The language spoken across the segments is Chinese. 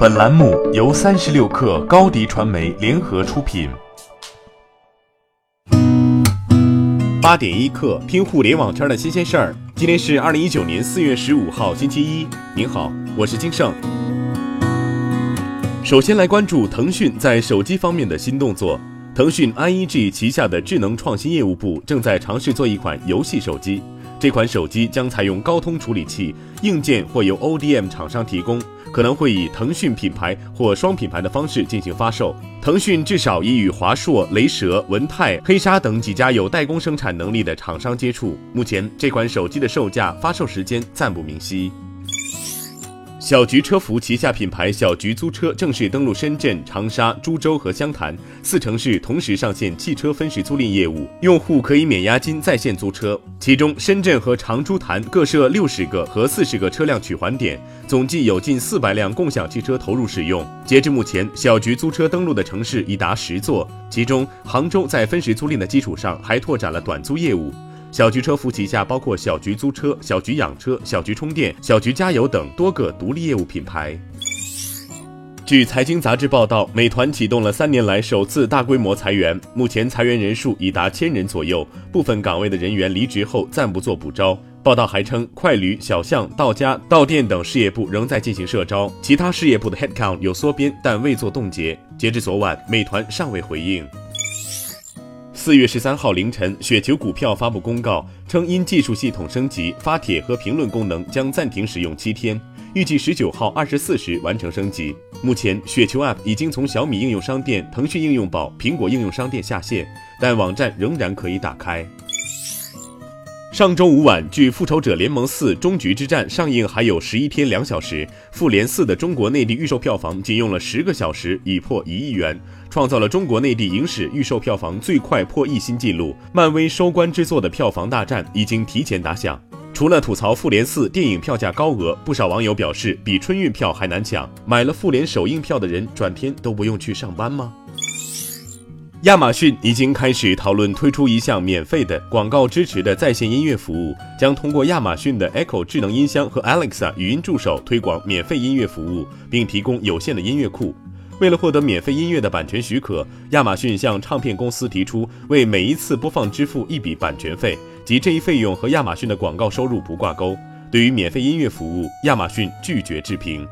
本栏目由三十六氪高低传媒联合出品。八点一刻，听互联网圈的新鲜事儿。今天是二零一九年四月十五号，星期一。您好，我是金盛。首先来关注腾讯在手机方面的新动作。腾讯 IEG 旗下的智能创新业务部正在尝试做一款游戏手机。这款手机将采用高通处理器，硬件或由 ODM 厂商提供，可能会以腾讯品牌或双品牌的方式进行发售。腾讯至少已与华硕、雷蛇、文泰、黑鲨等几家有代工生产能力的厂商接触。目前，这款手机的售价、发售时间暂不明晰。小桔车服旗下品牌小桔租车正式登陆深圳、长沙、株洲和湘潭四城市，同时上线汽车分时租赁业务，用户可以免押金在线租车。其中，深圳和长株潭各设六十个和四十个车辆取还点，总计有近四百辆共享汽车投入使用。截至目前，小桔租车登陆的城市已达十座，其中杭州在分时租赁的基础上，还拓展了短租业务。小桔车服旗下包括小桔租车、小桔养车、小桔充电、小桔加油等多个独立业务品牌。据财经杂志报道，美团启动了三年来首次大规模裁员，目前裁员人数已达千人左右，部分岗位的人员离职后暂不做补招。报道还称，快驴、小象、到家、到店等事业部仍在进行社招，其他事业部的 headcount 有缩编，但未做冻结。截至昨晚，美团尚未回应。四月十三号凌晨，雪球股票发布公告称，因技术系统升级，发帖和评论功能将暂停使用七天，预计十九号二十四时完成升级。目前，雪球 App 已经从小米应用商店、腾讯应用宝、苹果应用商店下线，但网站仍然可以打开。上周五晚，距《复仇者联盟四：终局之战》上映还有十一天两小时，《复联四》的中国内地预售票房仅用了十个小时，已破一亿元。创造了中国内地影史预售票房最快破亿新纪录。漫威收官之作的票房大战已经提前打响。除了吐槽《复联四》电影票价高额，不少网友表示比春运票还难抢。买了复联首映票的人，转天都不用去上班吗？亚马逊已经开始讨论推出一项免费的广告支持的在线音乐服务，将通过亚马逊的 Echo 智能音箱和 Alexa 语音助手推广免费音乐服务，并提供有限的音乐库。为了获得免费音乐的版权许可，亚马逊向唱片公司提出为每一次播放支付一笔版权费，即这一费用和亚马逊的广告收入不挂钩。对于免费音乐服务，亚马逊拒绝置评。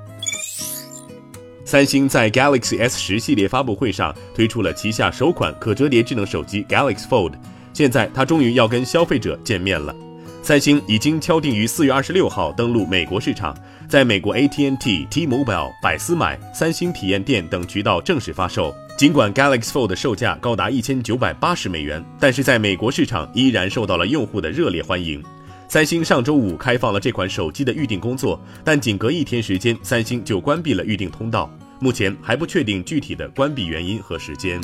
三星在 Galaxy S 十系列发布会上推出了旗下首款可折叠智能手机 Galaxy Fold，现在它终于要跟消费者见面了。三星已经敲定于四月二十六号登陆美国市场，在美国 AT&T、T-Mobile、百思买、三星体验店等渠道正式发售。尽管 Galaxy Fold 的售价高达一千九百八十美元，但是在美国市场依然受到了用户的热烈欢迎。三星上周五开放了这款手机的预订工作，但仅隔一天时间，三星就关闭了预订通道，目前还不确定具体的关闭原因和时间。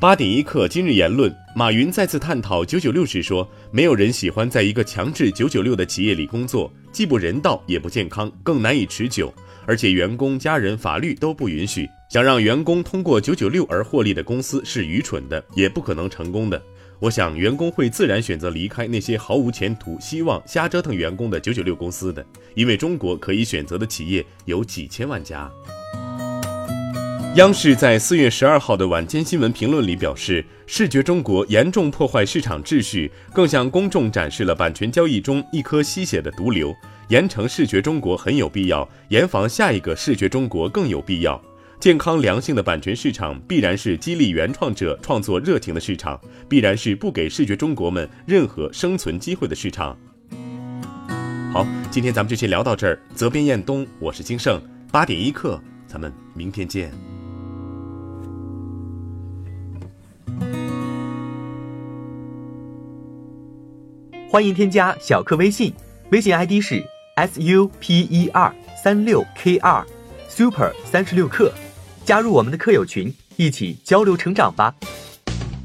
八点一刻，今日言论：马云再次探讨九九六时说，没有人喜欢在一个强制九九六的企业里工作，既不人道也不健康，更难以持久，而且员工、家人、法律都不允许。想让员工通过九九六而获利的公司是愚蠢的，也不可能成功的。我想，员工会自然选择离开那些毫无前途、希望瞎折腾员工的九九六公司的，因为中国可以选择的企业有几千万家。央视在四月十二号的晚间新闻评论里表示，视觉中国严重破坏市场秩序，更向公众展示了版权交易中一颗吸血的毒瘤。严惩视觉中国很有必要，严防下一个视觉中国更有必要。健康良性的版权市场必然是激励原创者创作热情的市场，必然是不给视觉中国们任何生存机会的市场。好，今天咱们就先聊到这儿。责编：彦东，我是金盛，八点一刻，咱们明天见。欢迎添加小课微信，微信 ID 是 s u p e r 三六 k 二 super 三十六课，加入我们的客友群，一起交流成长吧。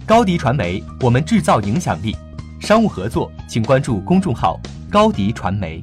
高迪传媒，我们制造影响力。商务合作，请关注公众号高迪传媒。